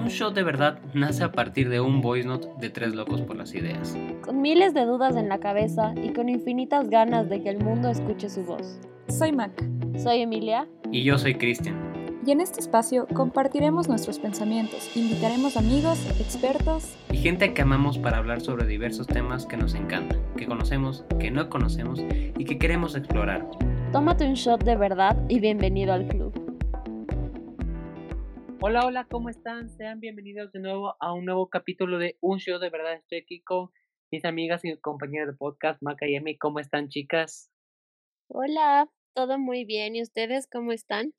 Un show de verdad nace a partir de un voice note de tres locos por las ideas. Con miles de dudas en la cabeza y con infinitas ganas de que el mundo escuche su voz. Soy Mac. Soy Emilia. Y yo soy Cristian. Y en este espacio compartiremos nuestros pensamientos, invitaremos amigos, expertos y gente que amamos para hablar sobre diversos temas que nos encantan, que conocemos, que no conocemos y que queremos explorar. Tómate un shot de verdad y bienvenido al club. Hola, hola, ¿cómo están? Sean bienvenidos de nuevo a un nuevo capítulo de Un Show de Verdad. Estoy aquí con mis amigas y compañeras de podcast, Maca y Emi. ¿Cómo están, chicas? Hola, todo muy bien. ¿Y ustedes cómo están?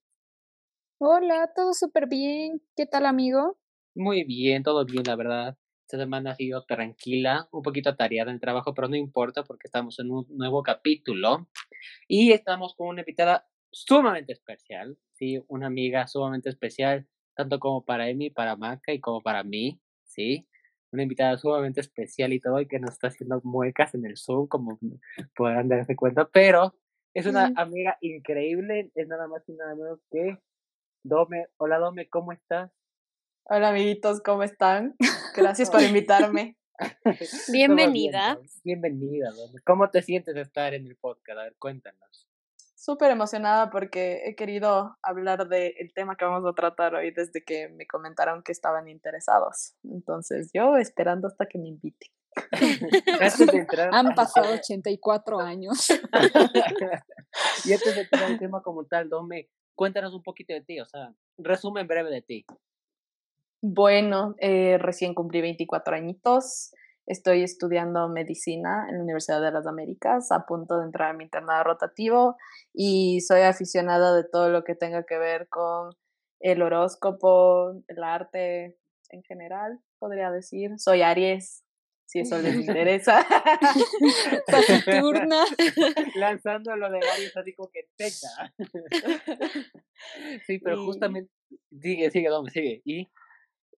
Hola, todo súper bien. ¿Qué tal, amigo? Muy bien, todo bien, la verdad. Esta semana ha sido tranquila, un poquito atareada en el trabajo, pero no importa porque estamos en un nuevo capítulo y estamos con una invitada sumamente especial, sí, una amiga sumamente especial, tanto como para Emi, para Maca y como para mí, sí. Una invitada sumamente especial y todo, y que nos está haciendo muecas en el Zoom, como podrán darse cuenta, pero es una amiga increíble, es nada más y nada menos que Dome, hola Dome, ¿cómo estás? Hola amiguitos, ¿cómo están? Gracias por invitarme. Bienvenida. Bienvenida, Dome. ¿Cómo te sientes de estar en el podcast? A ver, cuéntanos. Súper emocionada porque he querido hablar del tema que vamos a tratar hoy desde que me comentaron que estaban interesados. Entonces, yo esperando hasta que me inviten. Han pasado 84 años. y antes de entrar el tema como tal, Dome, cuéntanos un poquito de ti, o sea, resumen breve de ti. Bueno, eh, recién cumplí 24 añitos. Estoy estudiando medicina en la Universidad de las Américas, a punto de entrar a mi internado rotativo y soy aficionada de todo lo que tenga que ver con el horóscopo, el arte en general, podría decir. Soy Aries, si eso les interesa. Saturna. Lanzando lo de Aries así como que teca. sí, pero justamente, sigue, sigue, ¿dónde sigue? ¿Y?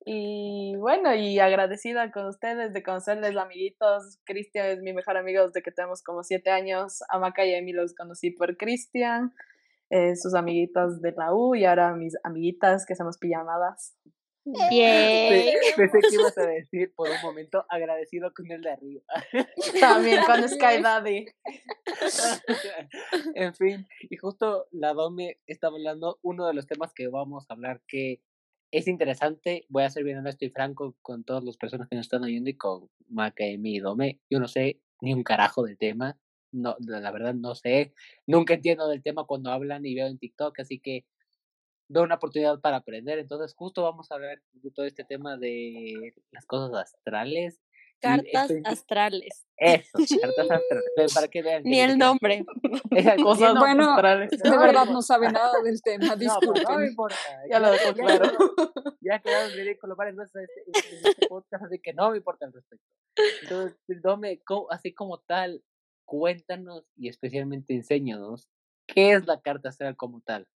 Y bueno, y agradecida con ustedes de conocerles, amiguitos. Cristian es mi mejor amigo desde que tenemos como siete años. A Maca y a mí los conocí por Cristian, eh, sus amiguitas de la U y ahora mis amiguitas que somos pijamadas. Bien. Pensé que ibas a decir por un momento agradecido con el de arriba. También con Sky Daddy. en fin, y justo la Dome estaba hablando uno de los temas que vamos a hablar que es interesante. Voy a ser bien honesto y franco con todas las personas que nos están oyendo y con Maca, y Dome. Yo no sé ni un carajo del tema. No, la verdad no sé. Nunca entiendo del tema cuando hablan y veo en TikTok, así que veo una oportunidad para aprender. Entonces, justo vamos a hablar todo este tema de las cosas astrales. Cartas astrales. Eso, cartas astrales. Para que vean. Ni el nombre. cosas bueno, astrales. de verdad no sabe nada del tema, disculpen. No, no me importa. Ya lo dejo claro. Ya quedaron ridículos varias veces este, en este podcast, así que no me importa al respecto. Entonces, Dome, así como tal, cuéntanos y especialmente enséñanos qué es la carta astral como tal.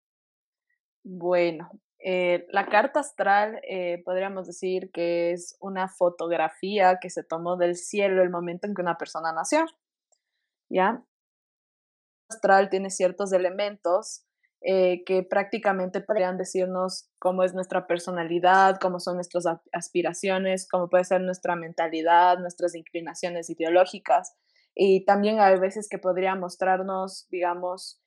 Bueno, eh, la carta astral eh, podríamos decir que es una fotografía que se tomó del cielo el momento en que una persona nació. ¿Ya? astral tiene ciertos elementos eh, que prácticamente podrían decirnos cómo es nuestra personalidad, cómo son nuestras aspiraciones, cómo puede ser nuestra mentalidad, nuestras inclinaciones ideológicas. Y también hay veces que podría mostrarnos, digamos,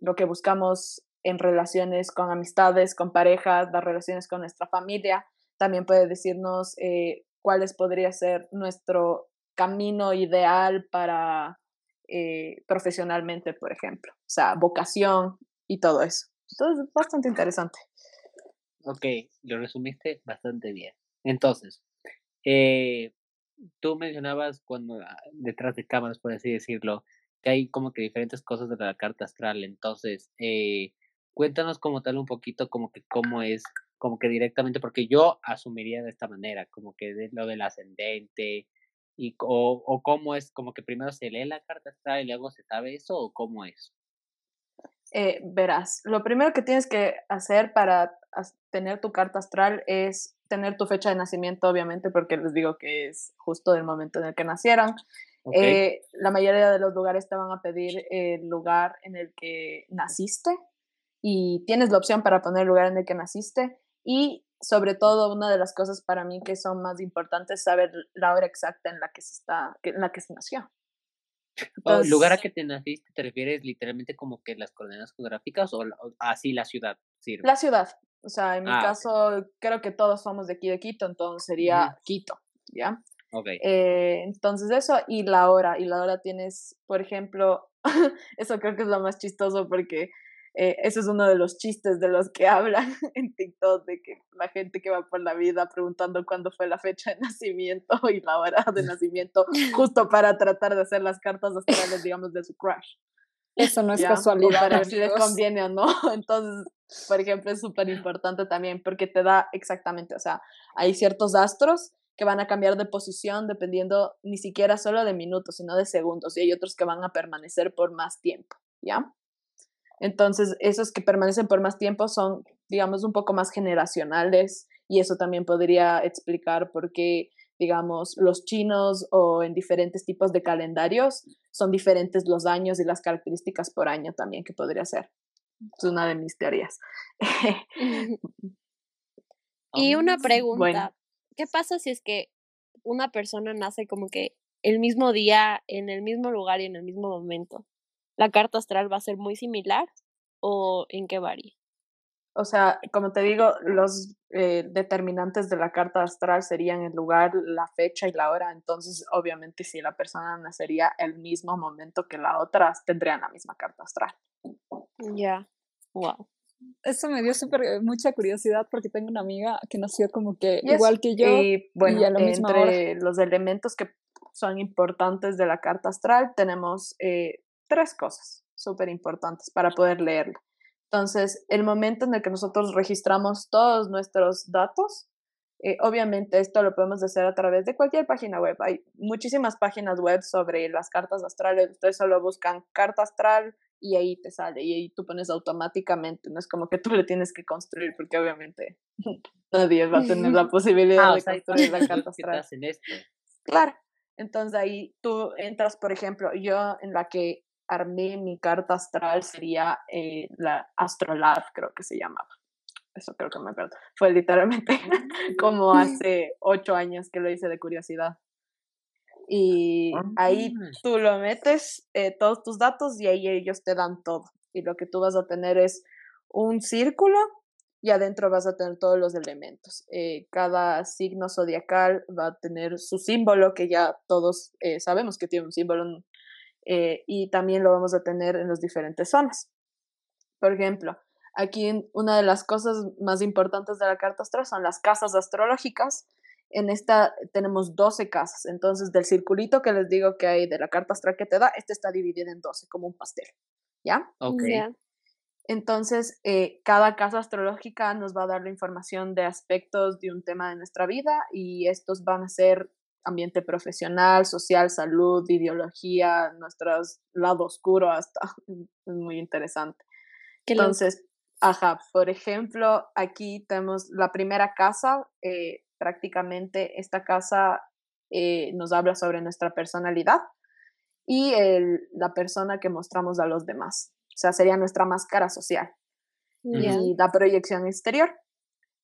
lo que buscamos en relaciones con amistades, con parejas, las relaciones con nuestra familia. También puede decirnos eh, cuáles podría ser nuestro camino ideal para eh, profesionalmente, por ejemplo. O sea, vocación y todo eso. Entonces, bastante interesante. Ok, lo resumiste bastante bien. Entonces, eh, tú mencionabas cuando ah, detrás de cámaras, por así decirlo, que hay como que diferentes cosas de la carta astral. Entonces, eh, cuéntanos como tal un poquito como que cómo es, como que directamente, porque yo asumiría de esta manera, como que de lo del ascendente, y, o, o cómo es, como que primero se lee la carta astral y luego se sabe eso, o cómo es. Eh, verás, lo primero que tienes que hacer para tener tu carta astral es tener tu fecha de nacimiento, obviamente, porque les digo que es justo del momento en el que nacieron. Eh, la mayoría de los lugares te van a pedir el lugar en el que naciste, y tienes la opción para poner el lugar en el que naciste y sobre todo una de las cosas para mí que son más importantes es saber la hora exacta en la que se está, en la que se nació. O lugar a que te naciste, ¿te refieres literalmente como que las coordenadas geográficas o, así la ciudad sirve? La ciudad. O sea, en mi ah, caso, creo que todos somos de aquí de Quito, entonces sería Quito, ¿ya? Ok. Eh, entonces eso, y la hora, y la hora tienes, por ejemplo, eso creo que es lo más chistoso porque eh, eso es uno de los chistes de los que hablan en TikTok, de que la gente que va por la vida preguntando cuándo fue la fecha de nacimiento y la hora de nacimiento, justo para tratar de hacer las cartas astrales, digamos, de su crush. Eso no es casualidad. Para ver si les conviene o no. Entonces, por ejemplo, es súper importante también porque te da exactamente, o sea, hay ciertos astros que van a cambiar de posición dependiendo ni siquiera solo de minutos, sino de segundos, y hay otros que van a permanecer por más tiempo, ¿ya? Entonces, esos que permanecen por más tiempo son, digamos, un poco más generacionales y eso también podría explicar por qué, digamos, los chinos o en diferentes tipos de calendarios son diferentes los años y las características por año también que podría ser. Es una de mis teorías. y una pregunta, ¿qué pasa si es que una persona nace como que el mismo día, en el mismo lugar y en el mismo momento? La carta astral va a ser muy similar o en qué varía? O sea, como te digo, los eh, determinantes de la carta astral serían el lugar, la fecha y la hora. Entonces, obviamente, si la persona nacería el mismo momento que la otra, tendrían la misma carta astral. Ya, wow. Eso me dio súper eh, mucha curiosidad porque tengo una amiga que nació como que igual que yo. Y bueno, entre los elementos que son importantes de la carta astral tenemos eh, tres cosas súper importantes para poder leerla. Entonces, el momento en el que nosotros registramos todos nuestros datos, eh, obviamente esto lo podemos hacer a través de cualquier página web. Hay muchísimas páginas web sobre las cartas astrales. Ustedes solo buscan carta astral y ahí te sale y ahí tú pones automáticamente. No es como que tú le tienes que construir porque obviamente nadie va a tener la posibilidad ah, de construir la carta astral. Claro. Entonces ahí tú entras, por ejemplo, yo en la que armé mi carta astral sería eh, la Astrolab, creo que se llamaba. Eso creo que me acuerdo. Fue literalmente como hace ocho años que lo hice de curiosidad. Y ahí ah. tú lo metes, eh, todos tus datos, y ahí ellos te dan todo. Y lo que tú vas a tener es un círculo y adentro vas a tener todos los elementos. Eh, cada signo zodiacal va a tener su símbolo, que ya todos sabemos que tiene un símbolo eh, y también lo vamos a tener en las diferentes zonas. Por ejemplo, aquí una de las cosas más importantes de la carta astral son las casas astrológicas. En esta tenemos 12 casas, entonces del circulito que les digo que hay de la carta astral que te da, este está dividido en 12 como un pastel, ¿ya? Ok. Entonces, eh, cada casa astrológica nos va a dar la información de aspectos de un tema de nuestra vida y estos van a ser ambiente profesional, social, salud, ideología, nuestro lado oscuro hasta, es muy interesante. Entonces, ajá, por ejemplo, aquí tenemos la primera casa, eh, prácticamente esta casa eh, nos habla sobre nuestra personalidad y el, la persona que mostramos a los demás, o sea, sería nuestra máscara social y la proyección exterior.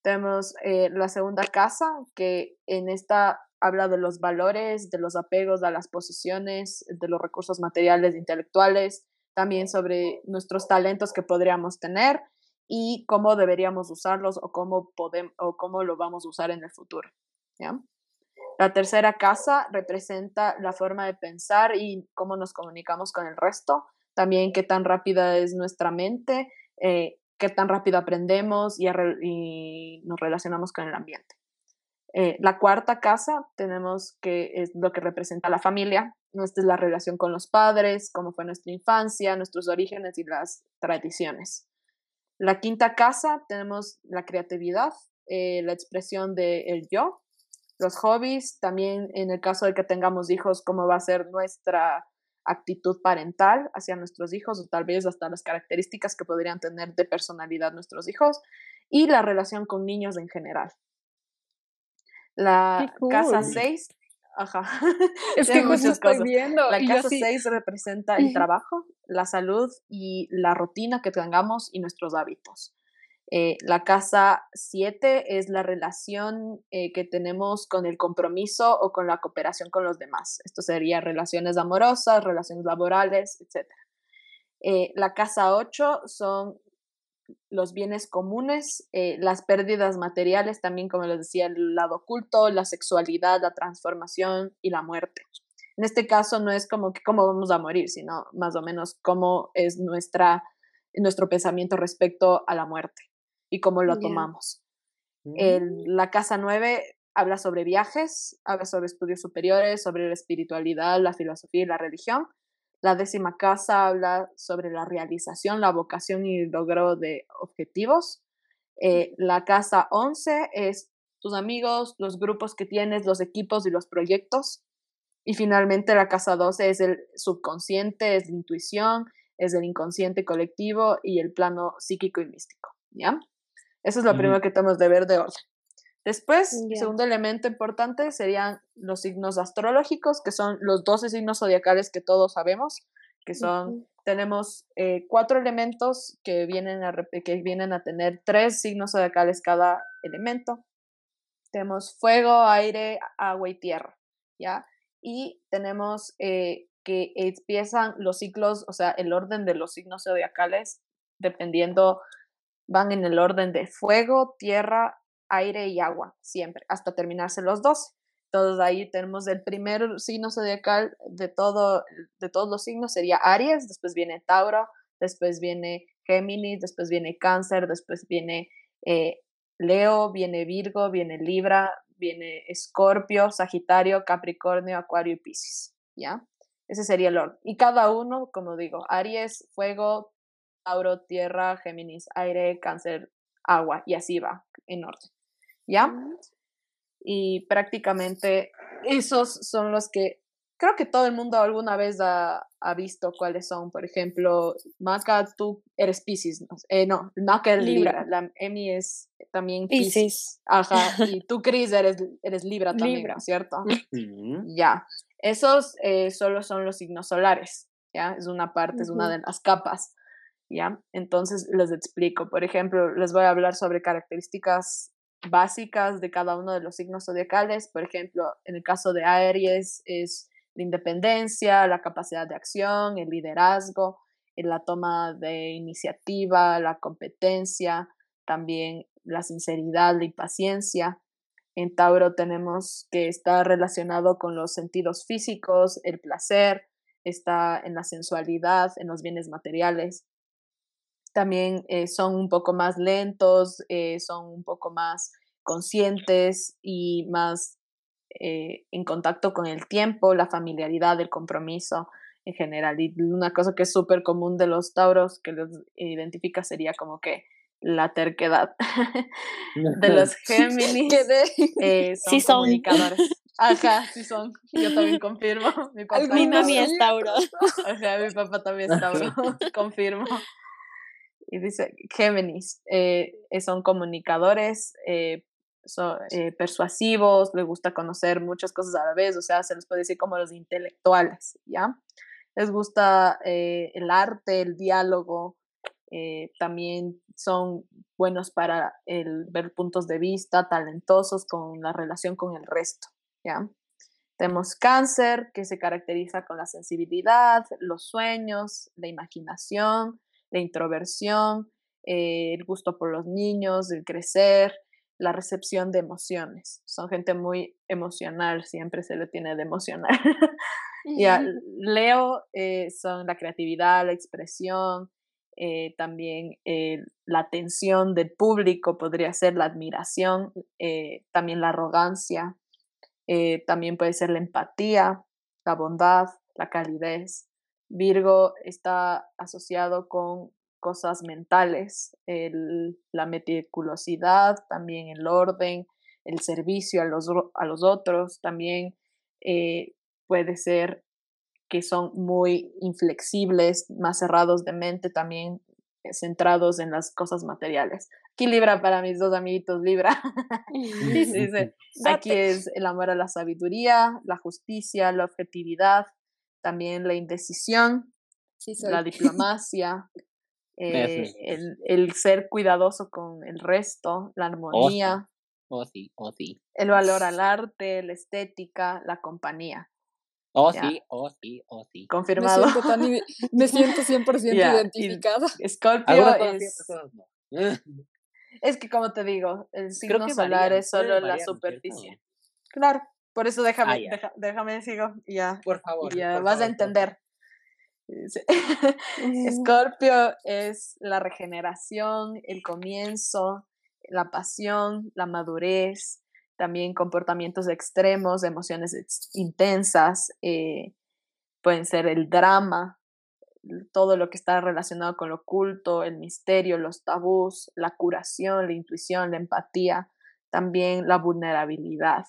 Tenemos eh, la segunda casa, que en esta habla de los valores, de los apegos a las posiciones, de los recursos materiales e intelectuales, también sobre nuestros talentos que podríamos tener y cómo deberíamos usarlos o cómo, podemos, o cómo lo vamos a usar en el futuro. La tercera casa representa la forma de pensar y cómo nos comunicamos con el resto, también qué tan rápida es nuestra mente, eh, qué tan rápido aprendemos y nos relacionamos con el ambiente. Eh, la cuarta casa tenemos que es lo que representa la familia. Esta es la relación con los padres, cómo fue nuestra infancia, nuestros orígenes y las tradiciones. La quinta casa tenemos la creatividad, eh, la expresión del yo, los hobbies, también en el caso de que tengamos hijos, cómo va a ser nuestra actitud parental hacia nuestros hijos o tal vez hasta las características que podrían tener de personalidad nuestros hijos y la relación con niños en general. La casa 6, ajá. Es que justo estoy viendo. La casa 6 representa el trabajo, la salud y la rutina que tengamos y nuestros hábitos. Eh, la casa 7 es la relación eh, que tenemos con el compromiso o con la cooperación con los demás. Esto sería relaciones amorosas, relaciones laborales, etc. Eh, la casa 8 son los bienes comunes, las pérdidas materiales, también como les decía, el lado oculto, la sexualidad, la transformación y la muerte. En este caso no es como que cómo vamos a morir, sino más o menos cómo es nuestra, nuestro pensamiento respecto a la muerte y cómo lo tomamos. Mm. la casa 9 habla sobre viajes, habla sobre estudios superiores, sobre la espiritualidad, la filosofía y la religión. La décima casa habla sobre la realización, la vocación y el logro de objetivos. Eh, la casa 11 es tus amigos, los grupos que tienes, los equipos y los proyectos. Y finalmente la casa 12 es el subconsciente, es la intuición, es el inconsciente colectivo y el plano psíquico y místico. ¿Ya? Eso es lo primero que tenemos de ver de orden. Después, el segundo elemento importante serían los signos astrológicos, que son los 12 signos zodiacales que todos sabemos, que son, tenemos eh, cuatro elementos que vienen, a, que vienen a tener tres signos zodiacales cada elemento. Tenemos fuego, aire, agua y tierra, ¿ya? Y tenemos eh, que empiezan los ciclos, o sea, el orden de los signos zodiacales, dependiendo van en el orden de fuego, tierra, aire y agua, siempre, hasta terminarse los 12. Entonces ahí tenemos el primer signo zodiacal de, todo, de todos los signos, sería Aries, después viene Tauro, después viene Géminis, después viene Cáncer, después viene eh, Leo, viene Virgo, viene Libra, viene Escorpio, Sagitario, Capricornio, Acuario y Piscis, ¿ya? Ese sería el orden. Y cada uno, como digo, Aries, fuego, Tauro, tierra, Géminis, aire, cáncer, agua, y así va, en orden. ¿Ya? Y prácticamente esos son los que creo que todo el mundo alguna vez ha, visto cuáles son. Por ejemplo, Maca, tú eres Pisces. ¿no? Eh, no, Maca es Libra. La Emi es también Pisces. Ajá. Y tú, Cris, eres, eres Libra también, ¿cierto? Ya. Esos eh, solo son los signos solares. ¿Ya? Es una parte, es una de las capas. ¿ya? Entonces les explico. Por ejemplo, les voy a hablar sobre características básicas de cada uno de los signos zodiacales. Por ejemplo, en el caso de Aries es la independencia, la capacidad de acción, el liderazgo, la toma de iniciativa, la competencia, también la sinceridad, la impaciencia. En Tauro tenemos que está relacionado con los sentidos físicos, el placer, está en la sensualidad, en los bienes materiales también eh, son un poco más lentos, eh, son un poco más conscientes y más eh, en contacto con el tiempo, la familiaridad, el compromiso en general. Y una cosa que es súper común de los tauros que los identifica sería como que la terquedad de los Géminis. son sí son comunicadores. Ajá, sí son. Yo también confirmo. Mi papá también es Tauro. Ajá, mi papá también es Tauro. confirmo y dice Géminis, eh, eh, son comunicadores, eh, son persuasivos, les gusta conocer muchas cosas a la vez, o sea, se les puede decir como los intelectuales, ¿ya? Les gusta el arte, el diálogo, también son buenos para el, ver puntos de vista, talentosos con la relación con el resto, ¿ya? Tenemos cáncer, que se caracteriza con la sensibilidad, los sueños, la imaginación, la introversión, eh, el gusto por los niños, el crecer, la recepción de emociones. Son gente muy emocional, siempre se le tiene de emocional. ya, Leo eh, son la creatividad, la expresión, eh, también la atención del público, podría ser la admiración, también la arrogancia, también puede ser la empatía, la bondad, la calidez. Virgo está asociado con cosas mentales, la meticulosidad, también el orden, el servicio a los, a los otros, también eh, puede ser que son muy inflexibles, más cerrados de mente, también eh, centrados en las cosas materiales. Aquí Libra para mis dos amiguitos Libra. Dice, aquí es el amor a la sabiduría, la justicia, la objetividad, también la indecisión, la diplomacia, eh, el, ser cuidadoso con el resto, la armonía. Oh, sí, oh, sí. El valor al arte, la estética, la compañía. Oh, sí, oh, sí, oh, sí. Confirmado. Me siento, 100% identificada. Scorpio es... es que como te digo, el signo solar es solo la superficie. Claro, por eso déjame, ah, déjame sigo ya. Por favor. Ya vas a entender. Escorpio es la regeneración, el comienzo, la pasión, la madurez, también comportamientos extremos, emociones intensas, eh, pueden ser el drama, todo lo que está relacionado con lo oculto, el misterio, los tabús, la curación, la intuición, la empatía, también la vulnerabilidad.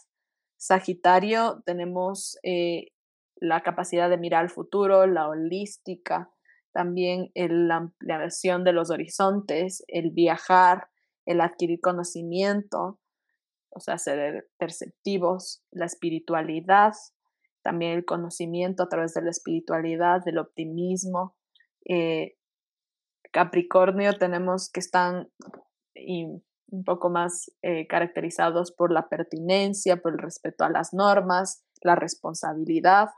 Sagitario tenemos eh, la capacidad de mirar al futuro, la holística, también la ampliación de los horizontes, el viajar, el adquirir conocimiento, o sea, ser perceptivos, la espiritualidad, también el conocimiento a través de la espiritualidad, del optimismo. Eh, Capricornio tenemos que están un poco más eh, caracterizados por la pertinencia, por el respeto a las normas, la responsabilidad,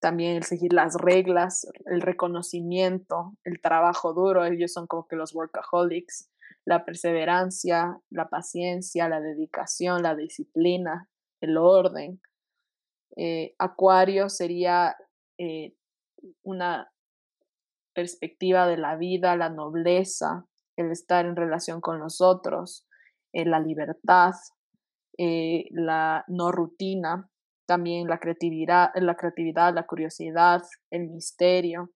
también el seguir las reglas, el reconocimiento, el trabajo duro, ellos son como que los workaholics, la perseverancia, la paciencia, la dedicación, la disciplina, el orden. Eh, acuario sería eh, una perspectiva de la vida, la nobleza, el estar en relación con los otros, eh, la libertad, la no rutina, también la creatividad, la creatividad, la curiosidad, el misterio.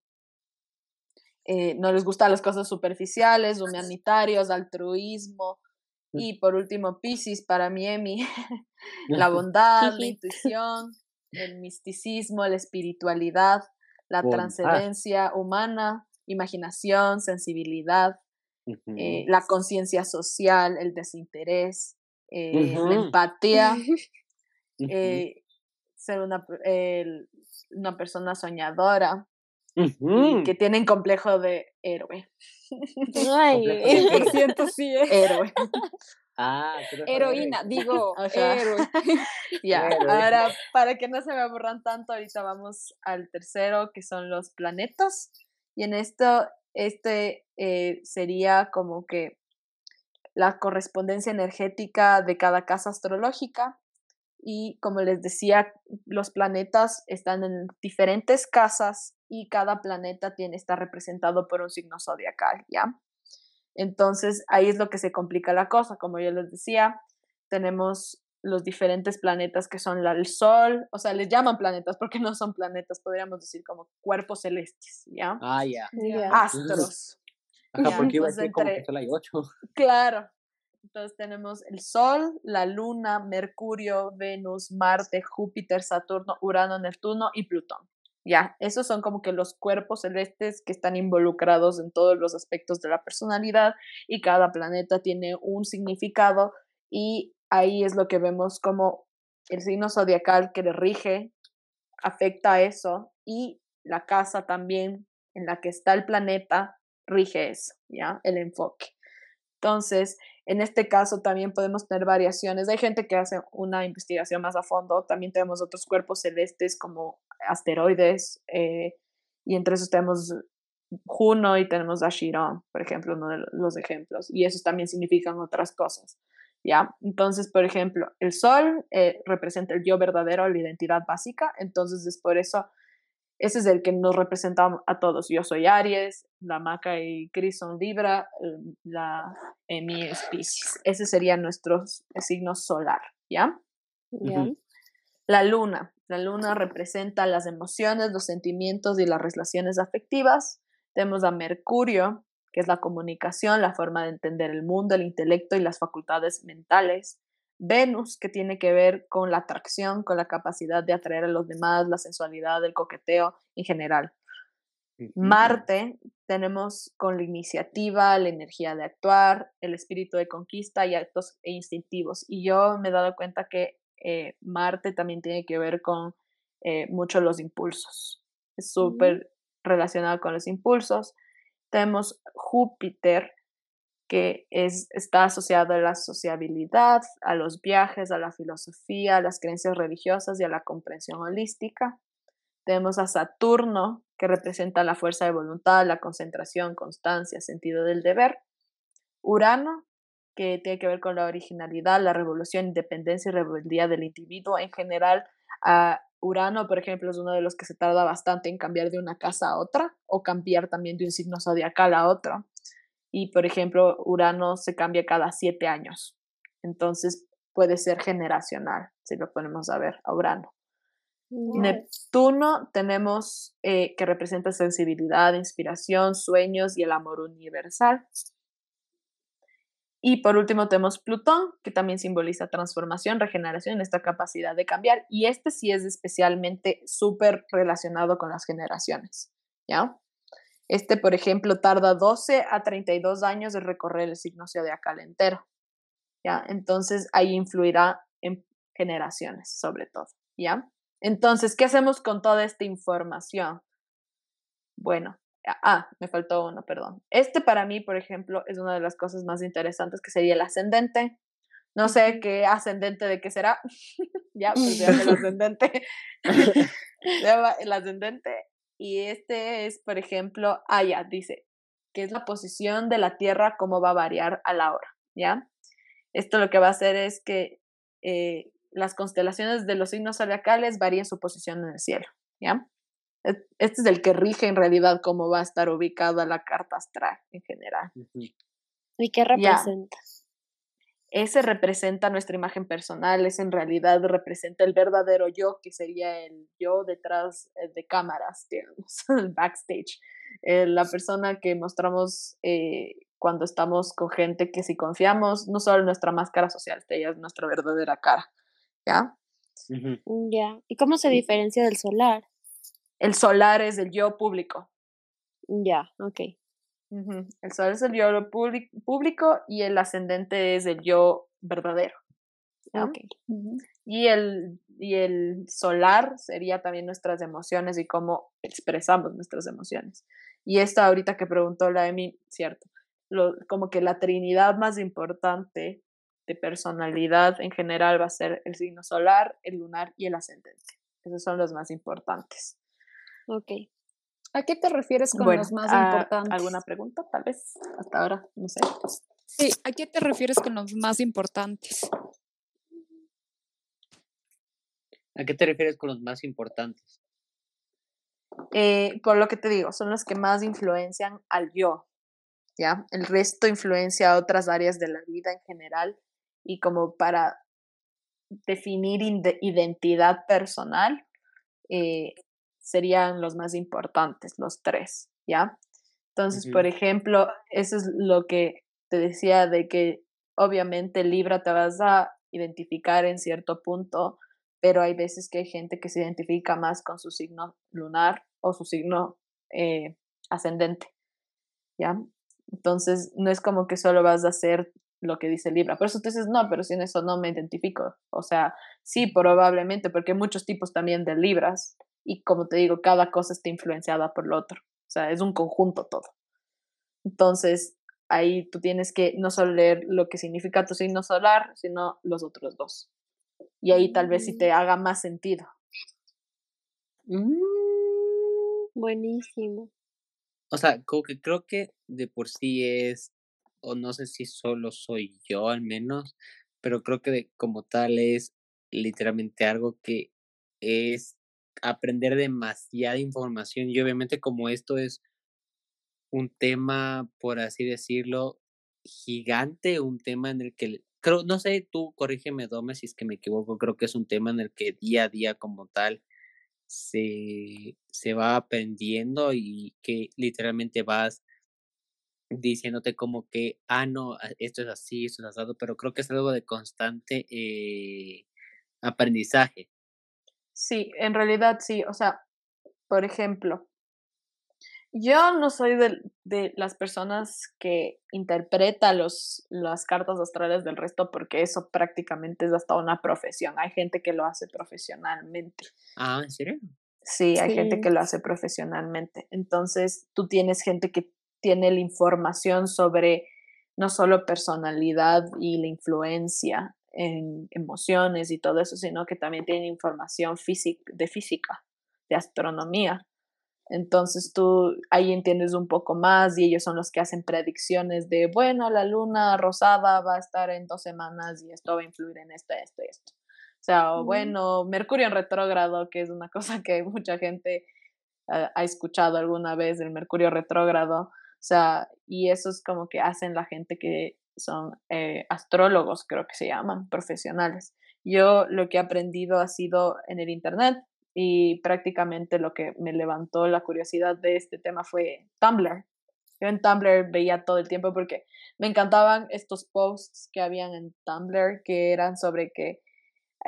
Eh, no les gustan las cosas superficiales, humanitarios, altruismo. Mm. Y por último, Pisces, para mí, Emi, la bondad, la intuición, el misticismo, la espiritualidad, la trascendencia humana, imaginación, sensibilidad, eh, la conciencia social, el desinterés, eh, la empatía, ser una, una persona soñadora, que tienen complejo de héroe. Ay, siento sí, ¿eh? Héroe. Ah, Heroína, digo, héroe. Ya, ahora para que no se me aburran tanto, ahorita vamos al tercero, que son los planetas. Y en esto, este eh, sería como que la correspondencia energética de cada casa astrológica y como les decía, los planetas están en diferentes casas y cada planeta tiene, está representado por un signo zodiacal, ¿ya? Entonces ahí es lo que se complica la cosa, como yo les decía, tenemos los diferentes planetas que son el Sol, o sea, les llaman planetas porque no son planetas, podríamos decir como cuerpos celestes, ¿ya? Ah, ya. Astros. Ajá, porque iba a decir como que solo hay ocho. Claro, entonces tenemos el Sol, la Luna, Mercurio, Venus, Marte, Júpiter, Saturno, Urano, Neptuno y Plutón. Ya, esos son como que los cuerpos celestes que están involucrados en todos los aspectos de la personalidad y cada planeta tiene un significado y ahí es lo que vemos como el signo zodiacal que le rige afecta a eso y la casa también en la que está el planeta rige eso, ¿ya? El enfoque. Entonces, en este caso también podemos tener variaciones. Hay gente que hace una investigación más a fondo. También tenemos otros cuerpos celestes como asteroides. Eh, y entre esos tenemos Juno y tenemos a por ejemplo, uno de los ejemplos. Y esos también significan otras cosas. ¿Ya? Entonces, por ejemplo, el Sol eh, representa el yo verdadero, la identidad básica. Entonces, es por eso ese es el que nos representa a todos. Yo soy Aries, la Maca y Cris son Libra, em, la Emi es Pisces. Ese sería nuestro signo solar, ¿ya? La luna. La luna representa las emociones, los sentimientos y las relaciones afectivas. Tenemos a Mercurio, que es la comunicación, la forma de entender el mundo, el intelecto y las facultades mentales. Venus, que tiene que ver con la atracción, con la capacidad de atraer a los demás, la sensualidad, el coqueteo en general. Marte, tenemos con la iniciativa, la energía de actuar, el espíritu de conquista y actos e instintivos. Y yo me he dado cuenta que eh, Marte también tiene que ver con eh, mucho los impulsos. Es súper relacionado con los impulsos. Tenemos Júpiter, que es, está asociado a la sociabilidad, a los viajes, a la filosofía, a las creencias religiosas y a la comprensión holística. Tenemos a Saturno, que representa la fuerza de voluntad, la concentración, constancia, sentido del deber. Urano, que tiene que ver con la originalidad, la revolución, independencia y rebeldía del individuo. En general, a Urano, por ejemplo, es uno de los que se tarda bastante en cambiar de una casa a otra o cambiar también de un signo zodiacal a otro. Y, por ejemplo, Urano se cambia cada siete años. Entonces puede ser generacional, si lo ponemos a ver, a Urano. Neptuno tenemos eh, que representa sensibilidad, inspiración, sueños y el amor universal. Y por último tenemos Plutón, que también simboliza transformación, regeneración, esta capacidad de cambiar. Y este sí es especialmente súper relacionado con las generaciones, ¿ya? Este, por ejemplo, tarda 12 a 32 años de recorrer el signo zodiacal entero, ¿ya? Entonces ahí influirá en generaciones, sobre todo, ¿ya? Entonces, ¿qué hacemos con toda esta información? Bueno, Ah, me faltó uno, perdón. Este para mí, por ejemplo, es una de las cosas más interesantes que sería el ascendente. No sé qué ascendente de qué será. ya, pues ya el ascendente. el ascendente. Y este es, por ejemplo, ah, ya, dice, que es la posición de la Tierra, cómo va a variar a la hora, ¿ya? Esto lo que va a hacer es que eh, las constelaciones de los signos zodiacales varíen su posición en el cielo, ¿ya? Este es el que rige en realidad cómo va a estar ubicada la carta astral en general. ¿Y qué representa? Ese representa nuestra imagen personal, ese en realidad representa el verdadero yo, que sería el yo detrás eh, de cámaras, digamos, el backstage. Eh, la persona que mostramos eh, cuando estamos con gente que si confiamos, no solo nuestra máscara social, ella es nuestra verdadera cara. ¿Ya? Ya. ¿Y cómo se diferencia del solar? El solar es el yo público. Ya, ok. El solar es el yo público y el ascendente es el yo verdadero. Ok. y, el, y el solar sería también nuestras emociones y cómo expresamos nuestras emociones. Y esto ahorita que preguntó la Emi, cierto, lo, como que la trinidad más importante de personalidad en general va a ser el signo solar, el lunar y el ascendente. Esos son los más importantes. Ok. ¿A qué te refieres con los más importantes? ¿Alguna pregunta? Tal vez hasta ahora, no sé. Sí, ¿a qué te refieres con los más importantes? ¿A qué te refieres con los más importantes? Eh, por lo que te digo, son los que más influencian al yo, ¿ya? El resto influencia a otras áreas de la vida en general y como para definir identidad personal, eh, serían los más importantes, los tres, ¿ya? Entonces, por ejemplo, eso es lo que te decía de que obviamente Libra te vas a identificar en cierto punto, pero hay veces que hay gente que se identifica más con su signo lunar o su signo eh, ascendente, ¿ya? Entonces, no es como que solo vas a hacer lo que dice Libra. Por eso tú dices, no, pero si en eso no me identifico. O sea, sí, probablemente, porque hay muchos tipos también de Libras y como te digo, cada cosa está influenciada por lo otro. O sea, es un conjunto todo. Entonces, ahí tú tienes que no solo leer lo que significa tu signo solar, sino los otros dos. Y ahí tal vez sí te mm. haga más sentido. Mm, buenísimo. O sea, como que creo que de por sí es, o no sé si solo soy yo al menos, pero creo que como tal es literalmente algo que es aprender demasiada información y obviamente como esto es un tema, por así decirlo, gigante, un tema en el que, creo, no sé, tú corrígeme, Dome, si es que me equivoco, creo que es un tema en el que día a día como tal se, se va aprendiendo y que literalmente vas diciéndote como que, ah, no, esto es así, esto es asado, pero creo que es algo de constante eh, aprendizaje. Sí, en realidad sí. O sea, por ejemplo, yo no soy de, de las personas que interpreta los, las cartas astrales del resto porque eso prácticamente es hasta una profesión. Hay gente que lo hace profesionalmente. Ah, ¿en serio? Sí, hay gente que lo hace profesionalmente. Entonces, tú tienes gente que tiene la información sobre no solo personalidad y la influencia en emociones y todo eso, sino que también tiene información de física, de astronomía. Entonces tú ahí entiendes un poco más y ellos son los que hacen predicciones de, bueno, la luna rosada va a estar en dos semanas y esto va a influir en esto, esto y esto. O sea, bueno, Mercurio en retrógrado, que es una cosa que mucha gente ha escuchado alguna vez, el Mercurio retrógrado. O sea, y eso es como que hacen la gente que son eh, astrólogos, creo que se llaman, profesionales. Yo lo que he aprendido ha sido en el Internet y prácticamente lo que me levantó la curiosidad de este tema fue Tumblr. Yo en Tumblr veía todo el tiempo porque me encantaban estos posts que habían en Tumblr que eran sobre que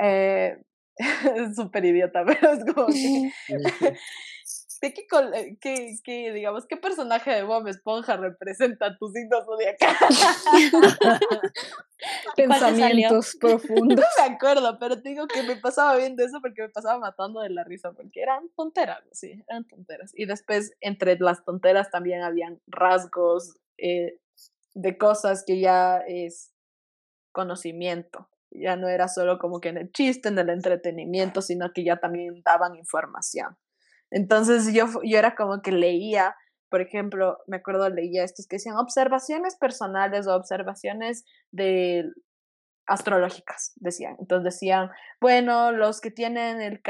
eh, es súper idiota, pero es como que ¿De qué, eh, qué, qué, digamos, qué personaje de Bob Esponja representa tu signo zodiacal? Pensamientos profundos. No me acuerdo, pero te digo que me pasaba viendo eso porque me pasaba matando de la risa, porque eran tonteras, sí, eran tonteras. Y después, entre las tonteras también habían rasgos eh, de cosas que ya es conocimiento. Ya no era solo como que en el chiste, en el entretenimiento, sino que ya también daban información. Entonces yo, yo era como que leía, por ejemplo, me acuerdo leía estos que decían observaciones personales o observaciones de astrológicas, decían. Entonces decían, bueno, los que tienen el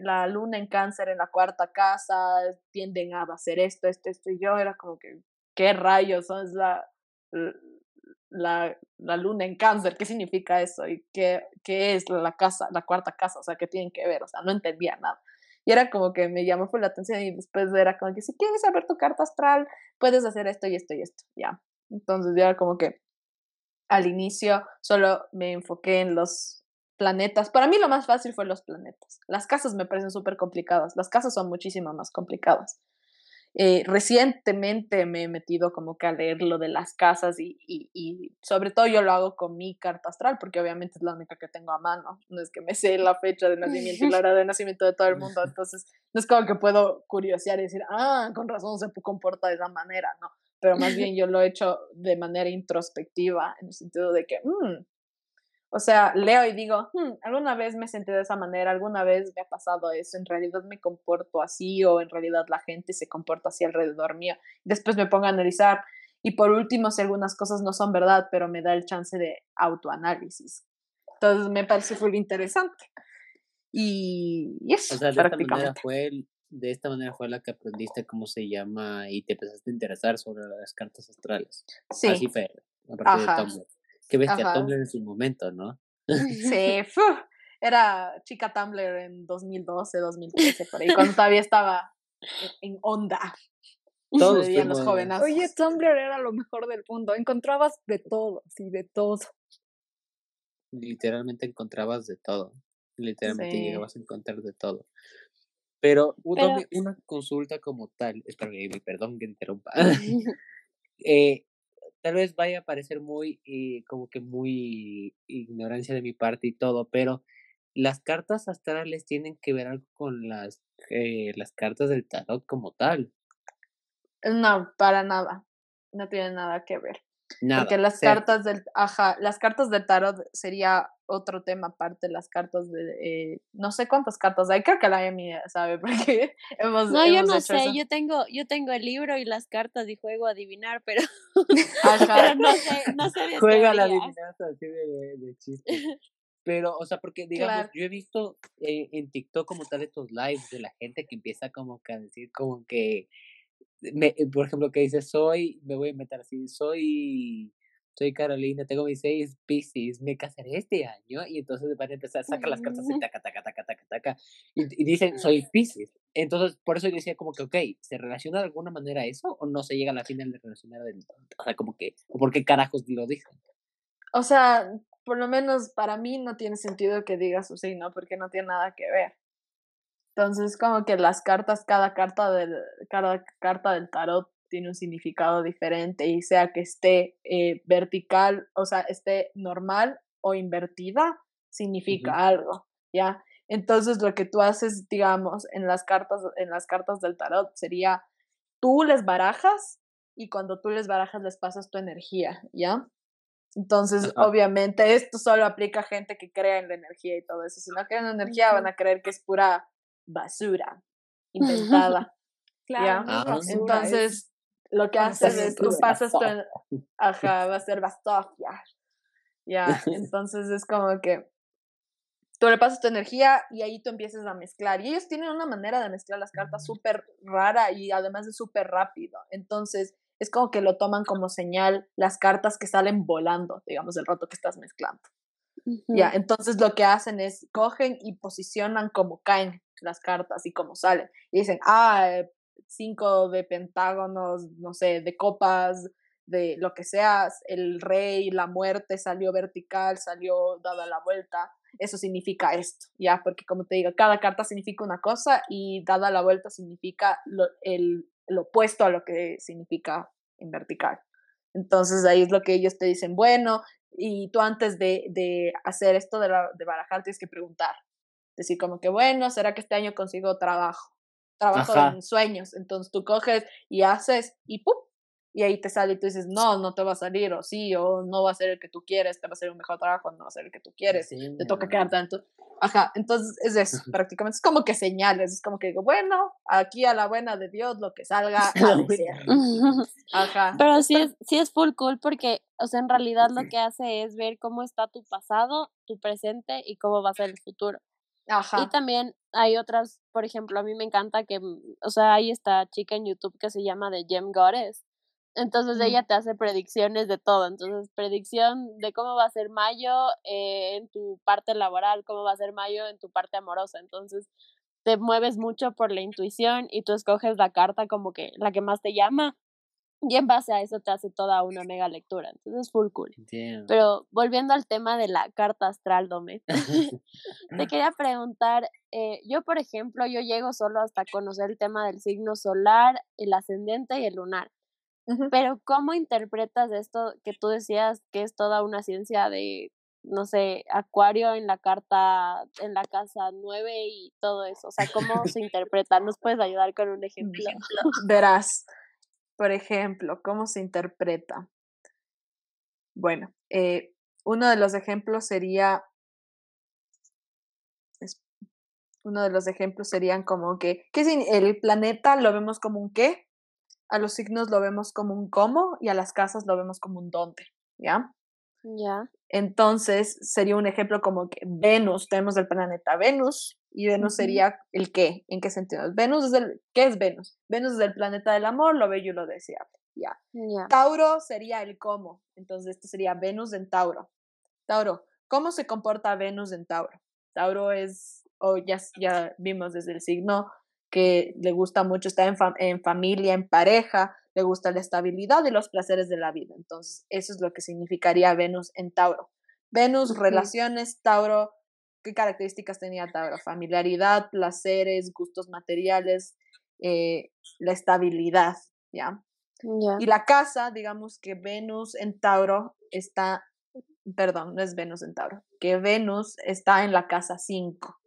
la luna en cáncer en la cuarta casa tienden a hacer esto, esto, esto, y yo era como que, ¿qué rayos son la, la, la luna en cáncer? ¿Qué significa eso? ¿Y qué, qué es la casa, la cuarta casa? O sea, ¿qué tienen que ver? O sea, no entendía nada. Era como que me llamó por la atención y después era como que si quieres saber tu carta astral, puedes hacer esto y esto y esto, ya. Entonces ya como que al inicio solo me enfoqué en los planetas. Para mí lo más fácil fue los planetas. Las casas me parecen súper complicadas. Las casas son muchísimo más complicadas. Eh, recientemente me he metido como que a leer lo de las casas y, y, y, sobre todo yo lo hago con mi carta astral porque obviamente es la única que tengo a mano, no es que me sé la fecha de nacimiento y la hora de nacimiento de todo el mundo, entonces no es como que puedo curiosear y decir, ah, con razón se comporta de esa manera, no, pero más bien yo lo he hecho de manera introspectiva en el sentido de que, mmm, o sea, leo y digo, hmm, alguna vez me sentí de esa manera, alguna vez me ha pasado eso, en realidad me comporto así o en realidad la gente se comporta así alrededor mío. Después me pongo a analizar y por último, si algunas cosas no son verdad, pero me da el chance de autoanálisis. Entonces me parece muy interesante. Y, eso, o sea, de Esta manera fue de esta manera fue la que aprendiste cómo se llama y te empezaste a interesar sobre las cartas astrales. Sí. Así fue, a partir de Tumblr. Qué bestia Tumblr en su momento, ¿no? Sí, era chica Tumblr en 2012, 2013, por ahí, cuando todavía estaba en onda. Todos los jóvenes. Oye, Tumblr era lo mejor del mundo. Encontrabas de todo, sí, de todo. Literalmente encontrabas de todo. Literalmente llegabas a encontrar de todo. Pero, una, una consulta como tal, espero que, perdón que interrumpa. eh, tal vez vaya a parecer muy, eh, como que muy ignorancia de mi parte y todo, pero las cartas astrales tienen que ver algo con las, eh, las cartas del tarot como tal. No, para nada. No tiene nada que ver. Porque las cartas del, ajá, las cartas del tarot sería otro tema aparte, las cartas de, eh, no sé cuántas cartas hay, creo que la Emi sabe porque hemos No, yo no sé, yo tengo, yo tengo el libro y las cartas y juego a adivinar, pero, pero no sé, no sé Juega la adivinanza así de, de, chiste. Pero, o sea, porque digamos, yo he visto eh, en TikTok como tal estos lives de la gente que empieza como que a decir como que me, por ejemplo, que dice, soy, me voy a meter así, soy, soy Carolina, tengo mis seis piscis, me casaré este año, y entonces van a empezar, saca las cartas y taca, taca, taca, taca, taca, y, dicen, soy piscis. Entonces, por eso yo decía como que, ok, ¿se relaciona de alguna manera eso o no se llega a la final de relacionar del, o sea, como que, o por qué carajos lo dicen? O sea, por lo menos para mí no tiene sentido que digas su signo porque no tiene nada que ver. Entonces, como que las cartas, cada carta del, cada carta del tarot tiene un significado diferente y sea que esté eh, vertical, o sea, esté normal o invertida, significa algo, ¿ya? Entonces, lo que tú haces, digamos, en las cartas, en las cartas del tarot sería, tú les barajas y cuando tú les barajas les pasas tu energía, ¿ya? Entonces, obviamente, esto solo aplica a gente que crea en la energía y todo eso. Si no creen en la energía, van a creer que es pura basura inventada. claro. ¿ya? Entonces, lo que haces es, tú pasas tu... Ajá, va a ser basofia. Ya, entonces es como que tú le pasas tu energía y ahí tú empiezas a mezclar. Y ellos tienen una manera de mezclar las cartas súper rara y además es súper rápido. Entonces, es como que lo toman como señal las cartas que salen volando, digamos, el rato que estás mezclando. Ya, entonces lo que hacen es cogen y posicionan como caen las cartas y como salen. Y dicen, ah, cinco de pentágonos, no sé, de copas, de lo que seas, el rey, la muerte salió vertical, salió dada la vuelta eso significa esto, ¿ya? Porque como te digo, cada carta significa una cosa y dada la vuelta significa lo, el, opuesto a lo que significa en vertical. Entonces ahí es lo que ellos te dicen, bueno, y tú antes de, de hacer esto de, la, de barajar tienes que preguntar. Decir como que, bueno, ¿será que este año consigo trabajo? Trabajo en sueños. Entonces tú coges y haces y ¡pum! y ahí te sale y tú dices, no, no te va a salir, o sí, o no va a ser el que tú quieres, te va a ser un mejor trabajo, no va a ser el que tú quieres, te toca quedar tanto. Ajá, entonces es eso, prácticamente, es como que señales, es como que digo, bueno, aquí a la buena de Dios, lo que salga, a Ajá. Pero sí es, sí es full cool porque, o sea, en realidad lo que hace es ver cómo está tu pasado, tu presente y cómo va a ser el futuro. Ajá. Y también hay otras, por ejemplo, a mí me encanta que, o sea, hay esta chica en YouTube que se llama The Gem Goddess, entonces ella te hace predicciones de todo. Entonces, predicción de cómo va a ser mayo eh, en tu parte laboral, cómo va a ser mayo en tu parte amorosa. Entonces, te mueves mucho por la intuición y tú escoges la carta como que la que más te llama. Y en base a eso te hace toda una mega lectura. Entonces, full cool. Pero volviendo al tema de la carta astral, Dome, te quería preguntar, eh, yo por ejemplo, yo llego solo hasta conocer el tema del signo solar, el ascendente y el lunar. Pero ¿cómo interpretas esto que tú decías que es toda una ciencia de, no sé, Acuario en la carta, en la casa 9 y todo eso? O sea, ¿cómo se interpreta? ¿Nos puedes ayudar con un ejemplo? Verás, por ejemplo, ¿cómo se interpreta? Bueno, eh, uno de los ejemplos sería, uno de los ejemplos serían como que, ¿qué el planeta lo vemos como un qué? a los signos lo vemos como un cómo y a las casas lo vemos como un dónde, ¿ya? Ya. Entonces, sería un ejemplo como que Venus, tenemos el planeta Venus, y Venus sería el qué, ¿en qué sentido? Venus es el, ¿qué es Venus? Venus es el planeta del amor, lo bello y lo deseable, ¿ya? Tauro sería el cómo, entonces esto sería Venus en Tauro. Tauro, ¿cómo se comporta Venus en Tauro? Tauro es, o ya, ya vimos desde el signo que le gusta mucho estar en, en, familia, en pareja, le gusta la estabilidad y los placeres de la vida. Entonces, eso es lo que significaría Venus en Tauro. Venus, relaciones, Tauro, ¿qué características tenía Tauro? Familiaridad, placeres, gustos materiales, eh, la estabilidad, ¿ya? Y la casa, digamos que Venus en Tauro está, perdón, no es Venus en Tauro, que Venus está en la casa 5,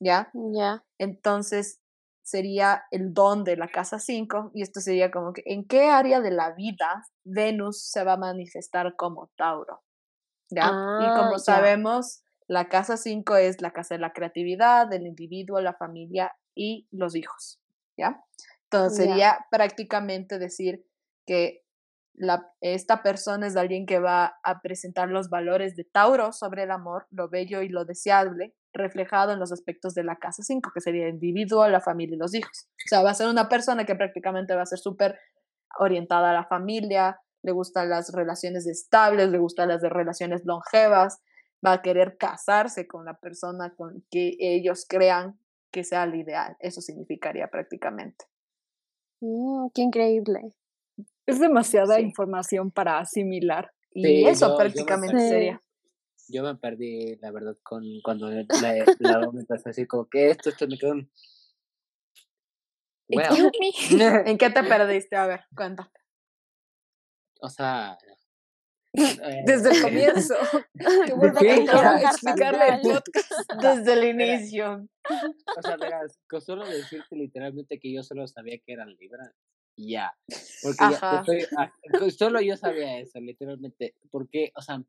¿ya? Ya. Entonces, sería el don de la casa 5 y esto sería como que en qué área de la vida Venus se va a manifestar como Tauro. ¿Ya? y ah, como sabemos, la casa 5 es la casa de la creatividad, del individuo, la familia y los hijos. ¿Ya? Entonces sería prácticamente decir que la, esta persona es alguien que va a presentar los valores de Tauro sobre el amor, lo bello y lo deseable, reflejado en los aspectos de la casa 5, que sería el individuo, la familia y los hijos. O sea, va a ser una persona que prácticamente va a ser súper orientada a la familia, le gustan las relaciones estables, le gustan las relaciones longevas, va a querer casarse con la persona con que ellos crean que sea el ideal. Eso significaría prácticamente. Mm, qué increíble. Es demasiada información para asimilar. Y eso prácticamente sería yo me perdí, la verdad, con cuando la, la me empezó a decir como que esto, esto me quedó un... ¿En qué te perdiste? A ver, cuéntame. O sea... Desde el comienzo. Que vuelva a explicarle el podcast desde el inicio. O sea, verás, solo decirte literalmente que yo solo sabía que eran Libra. ya. Porque ya ah, solo yo sabía eso, literalmente. Porque, o sea,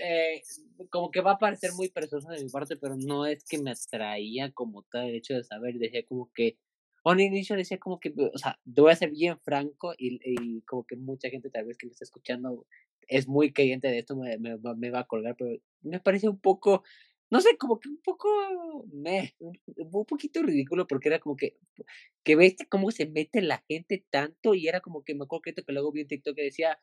eh, como que va a parecer muy precioso de mi parte, pero no es que me atraía como tal el hecho de saber. Decía como que, a un inicio decía como que, o sea, te voy a ser bien franco y, y como que mucha gente tal vez que me está escuchando es muy creyente de esto, me, me, me va a colgar, pero me parece un poco no sé, como que un poco, me, un poquito ridículo porque era como que, que ves cómo se mete la gente tanto y era como que me acuerdo que luego vi un TikTok que decía,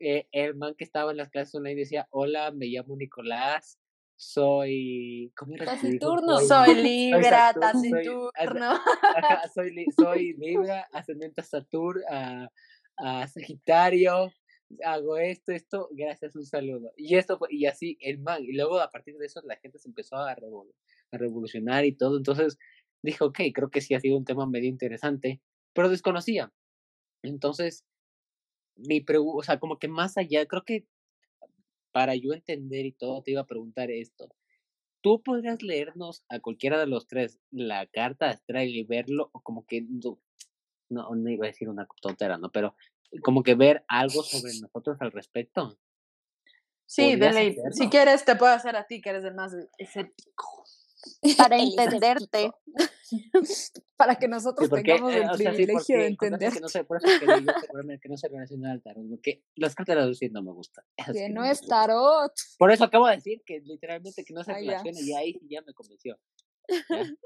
eh, el man que estaba en las clases online decía, hola, me llamo Nicolás, soy, ¿cómo era? Taciturno, soy, Libra, taciturno. Soy, soy, Libra, ascendente a Saturno, a, a Sagitario, hago esto, esto, gracias, un saludo. Y esto fue, y así el man, y luego a partir de eso la gente se empezó a, a revolucionar y todo, entonces dijo, ok, creo que sí ha sido un tema medio interesante, pero desconocía. Entonces, mi pregunta, o sea, como que más allá, creo que para yo entender y todo, te iba a preguntar esto. ¿Tú podrías leernos a cualquiera de los tres la carta astral y verlo? O como que no, no, no iba a decir una tontera, ¿no? Pero como que ver algo sobre nosotros al respecto. Sí, de Si quieres, te puedo hacer a ti, que eres el más escéptico. Para entenderte. para que nosotros tengamos el privilegio de entender. Que no sé, por eso que, digo que no se relaciona al tarot, porque las cartas de la no me gustan. Que no es tarot. Por eso acabo de decir que literalmente que no se relaciona y ahí ya me convenció.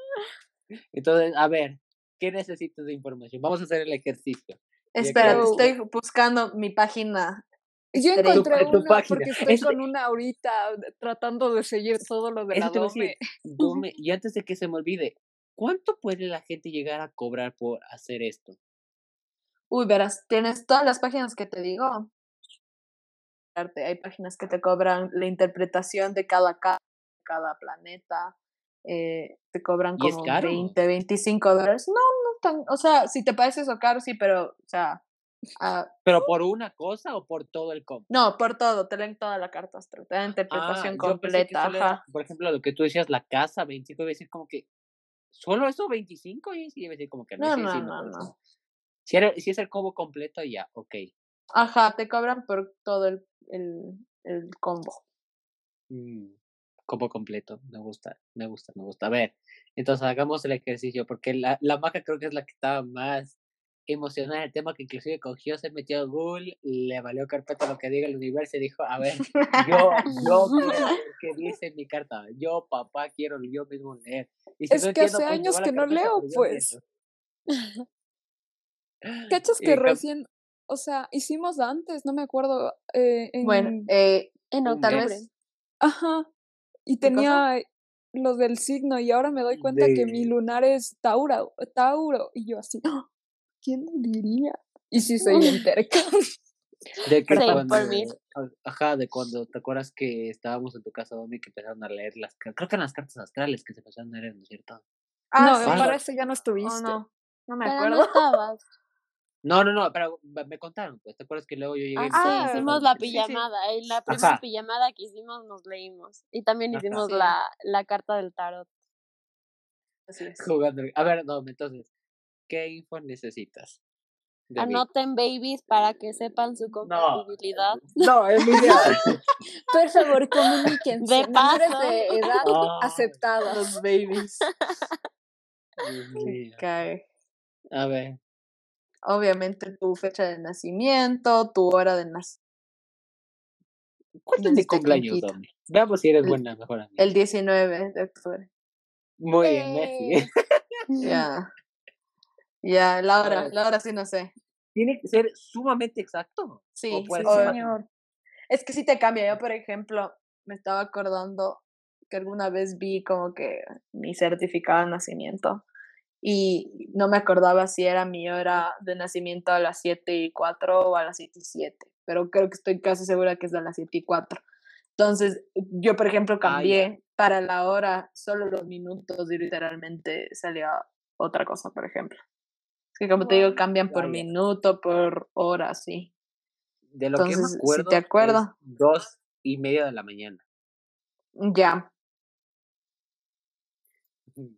Entonces, a ver, ¿qué necesitas de información? Vamos a hacer el ejercicio. Espera, estoy buscando mi página. Yo encontré una porque estoy con una ahorita tratando de seguir todo lo de la Dome. Y antes de que se me olvide, ¿cuánto puede la gente llegar a cobrar por hacer esto? Uy, verás, tienes todas las páginas que te digo. Hay páginas que te cobran la interpretación de cada, cada planeta. Eh, te cobran como 20, 25 dólares. No, o sea, si te parece eso caro, sí, pero, o sea... Ah, ¿Pero por una cosa o por todo el combo? No, por todo, te leen toda la carta astral, te dan interpretación ah, completa, ajá. Por ejemplo, lo que tú decías, la casa, 25, iba a decir como que, ¿solo eso 25? Y iba a decir como que no. No, no, no, Si, si es el combo completo, ya, ok. Ajá, te cobran por todo el, el, el combo. Mm como completo. Me gusta, me gusta, me gusta. A ver, entonces hagamos el ejercicio, porque la, la maca creo que es la que estaba más emocionada el tema, que inclusive cogió, se metió a Google, le valió carpeta lo que diga el universo y dijo, a ver, yo, yo quiero que dice mi carta, yo papá quiero yo mismo leer. es que hace pues, años que no leo, pues. ¿Cachas que recién, o sea, hicimos antes, no me acuerdo, eh, en, bueno, eh, en octubre. Ajá, y tenía lo del signo y ahora me doy cuenta que mi lunar es Tauro, Tauro y yo así, ¡Ah! ¿Quién lo diría? Y sí soy enterca. De que cuando, ajá, de cuando te acuerdas que estábamos en tu casa donde que empezaron a leer las creo que eran las cartas astrales que se empezaron a leer, ¿no es cierto? Ah, no, para eso ya no estuviste. no, no me acuerdo. No estabas. No, no, no, pero me contaron, pues, ¿te acuerdas que luego yo llegué? Ah, sí, hicimos la pijamada, en la primera pijamada que hicimos nos leímos y también hicimos la, la carta del tarot. Así es. Jugando. A ver, no, entonces, ¿qué info necesitas? Anoten babies para que sepan su compatibilidad. No, es mi idea. Por favor, comuníquense. De paso. de edad oh, aceptados. Los babies. Cae. A ver, obviamente tu fecha de nacimiento, tu hora de nacimiento. ¿Cuándo es mi cumpleaños, Veamos si eres buena, mejor amiga. El 19 de octubre. Muy bien, Messi. Eh. Ya. Ya, la hora, la hora sí no sé. Tiene que ser sumamente exacto. Sí, sí señor. Es que sí te cambia. Yo, por ejemplo, me estaba acordando que alguna vez vi como que mi certificado de nacimiento y no me acordaba si era mi hora de nacimiento a las 7 y 4 o a las 7 y 7, pero creo que estoy casi segura que es a las 7 y 4. Entonces, yo, por ejemplo, ah, cambié para la hora solo los minutos y literalmente salió otra cosa, por ejemplo. Que, como te digo, cambian por minuto, por hora, sí. De lo que me acuerdo, te acuerdo. dos y media de la mañana. Ya,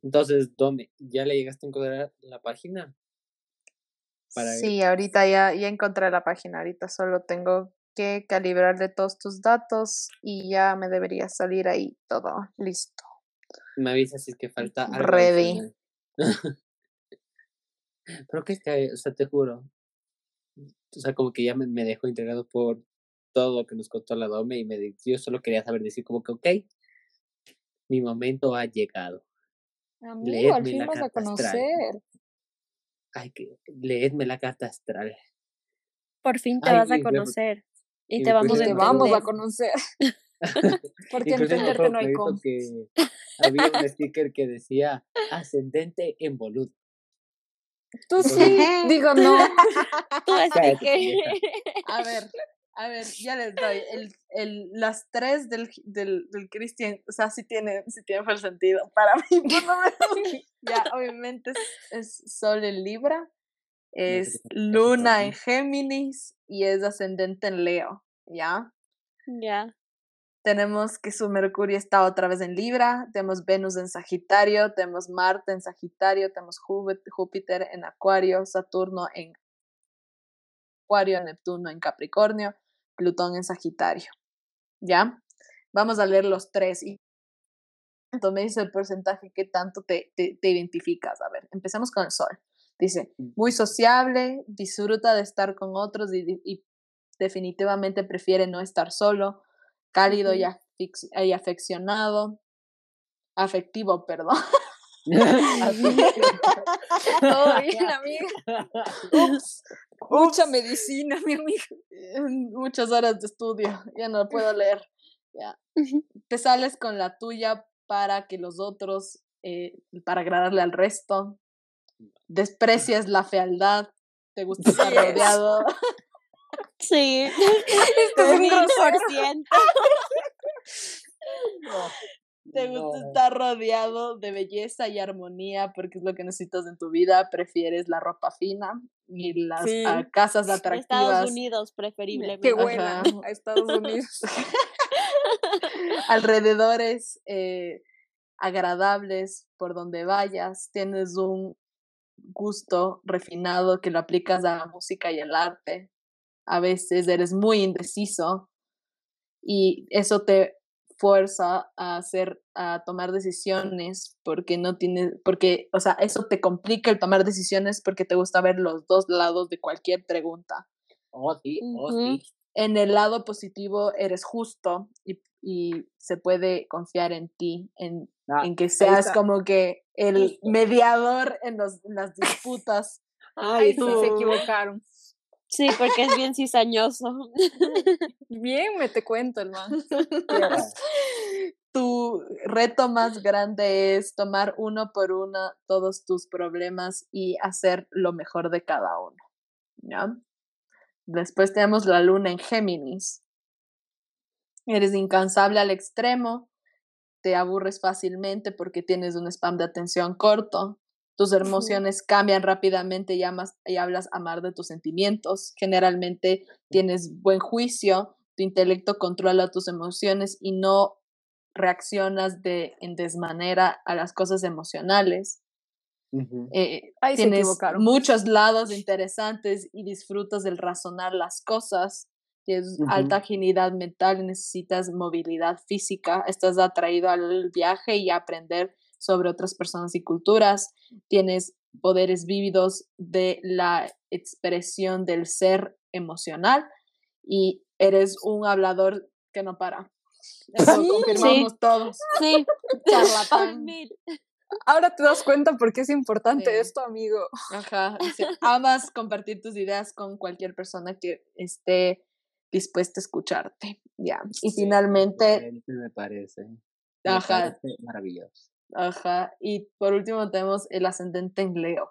entonces, ¿dónde? ¿Ya le llegaste a encontrar la página? sí, ahorita ya, ya encontré la página, ahorita solo tengo que calibrarle todos tus datos y ya me debería salir ahí todo listo. Me avisas si es que falta algo. Ready. Pero que es que, o sea, te juro. O sea, como que ya me, me dejó integrado por todo lo que nos contó la Dome y me yo solo quería saber decir como que, ok, mi momento ha llegado. Amigo, al fin vas a conocer. Ay, que leedme la carta astral. Por fin te vas a conocer. Y, te vamos, te vamos a conocer. Porque entenderte no hay. Que había un sticker que decía ascendente en boludo. Tú sí, digo no. Tú sticker. A ver, a ver, ya les doy. El, el, las tres del, del, del Christian, o sea, sí tienen, sí tienen el sentido. Para mí, por lo menos. ya, obviamente es, es Sol en Libra, es Luna en Géminis y es ascendente en Leo, ¿ya? Ya. Tenemos que su Mercurio está otra vez en Libra, tenemos Venus en Sagitario, tenemos Marte en Sagitario, tenemos Júpiter en Acuario, Saturno en Acuario, Neptuno en Capricornio, Plutón en Sagitario. ¿Ya? Vamos a leer los tres y entonces me dice el porcentaje que tanto te, te, identificas. A ver, empecemos con el Sol. Dice, mm. muy sociable, disfruta de estar con otros y, definitivamente prefiere no estar solo, cálido y, y afeccionado, afectivo, perdón. Todo bien, amiga. Mucha medicina, mi amiga. Muchas horas de estudio, ya no puedo leer. Ya. Te sales con la tuya para que los otros, eh, para agradarle al resto. Desprecias la fealdad. Te gusta estar rodeado. Sí. Esto es un te gusta estar rodeado de belleza y armonía porque es lo que necesitas en tu vida. Prefieres la ropa fina y las ah, casas atractivas. Estados Unidos, preferiblemente. Qué buena, a Estados Unidos. Alrededores eh, agradables por donde vayas. Tienes un gusto refinado que lo aplicas a la música y el arte. A veces eres muy indeciso y eso te fuerza a hacer, a tomar decisiones porque no tienes, porque, o sea, eso te complica el tomar decisiones porque te gusta ver los dos lados de cualquier pregunta. Oh, sí, oh, sí. En el lado positivo eres justo y, y se puede confiar en ti, en, ah, en que seas como que el mediador en, los, las disputas. Ay, tú. se equivocaron. Sí, porque es bien cizañoso. Bien, me te cuento, hermano. tu reto más grande es tomar uno por uno todos tus problemas y hacer lo mejor de cada uno. ¿Ya? Después tenemos la luna en Géminis. Eres incansable al extremo, te aburres fácilmente porque tienes un spam de atención corto, tus emociones cambian rápidamente y, amas, y hablas amar de tus sentimientos. Generalmente tienes buen juicio, tu intelecto controla tus emociones y no reaccionas de, en desmanera a las cosas emocionales. Eh, tienes muchos lados interesantes y disfrutas del razonar las cosas. Tienes alta agilidad mental necesitas movilidad física. Estás atraído al viaje y a aprender sobre otras personas y culturas, tienes poderes vívidos de la expresión del ser emocional y eres un hablador que no para. Eso sí, confirmamos todos. Sí. Ahora te das cuenta por qué es importante esto, amigo. Ajá. Amas compartir tus ideas con cualquier persona que esté dispuesta a escucharte. Ya. Y finalmente. Me parece. Ajá. maravilloso. Ajá. Y por último tenemos el ascendente en Leo.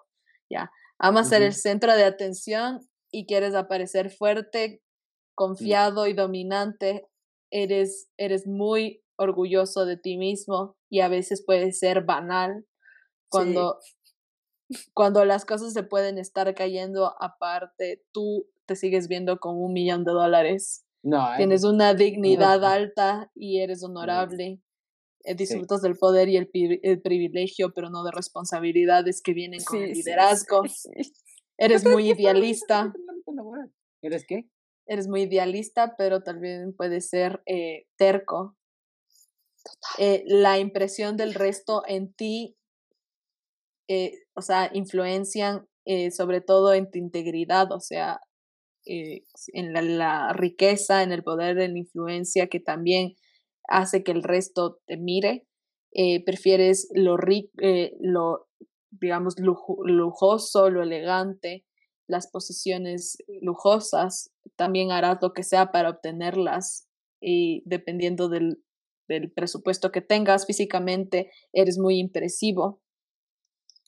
Ya. Amas ser el centro de atención y quieres aparecer fuerte, confiado y dominante. Eres, eres muy orgulloso de ti mismo y a veces puede ser banal cuando, cuando las cosas se pueden estar cayendo aparte, tú te sigues viendo con un millón de dólares. No, Tienes una dignidad alta y eres honorable. Eh, disfrutas del poder y el, el, privilegio, pero no de responsabilidades que vienen con el liderazgo. Eres muy idealista. ¿Eres qué? Eres muy idealista, pero también puedes ser eh, terco. Eh, la impresión del resto en ti, eh, o sea, influencian sobre todo en tu integridad, o sea, en la, la, riqueza, en el poder, en la influencia que también hace que el resto te mire. prefieres lo, lo digamos, lujoso, lo elegante, las posiciones lujosas, también harás lo que sea para obtenerlas y dependiendo del, del presupuesto que tengas físicamente, eres muy impresivo.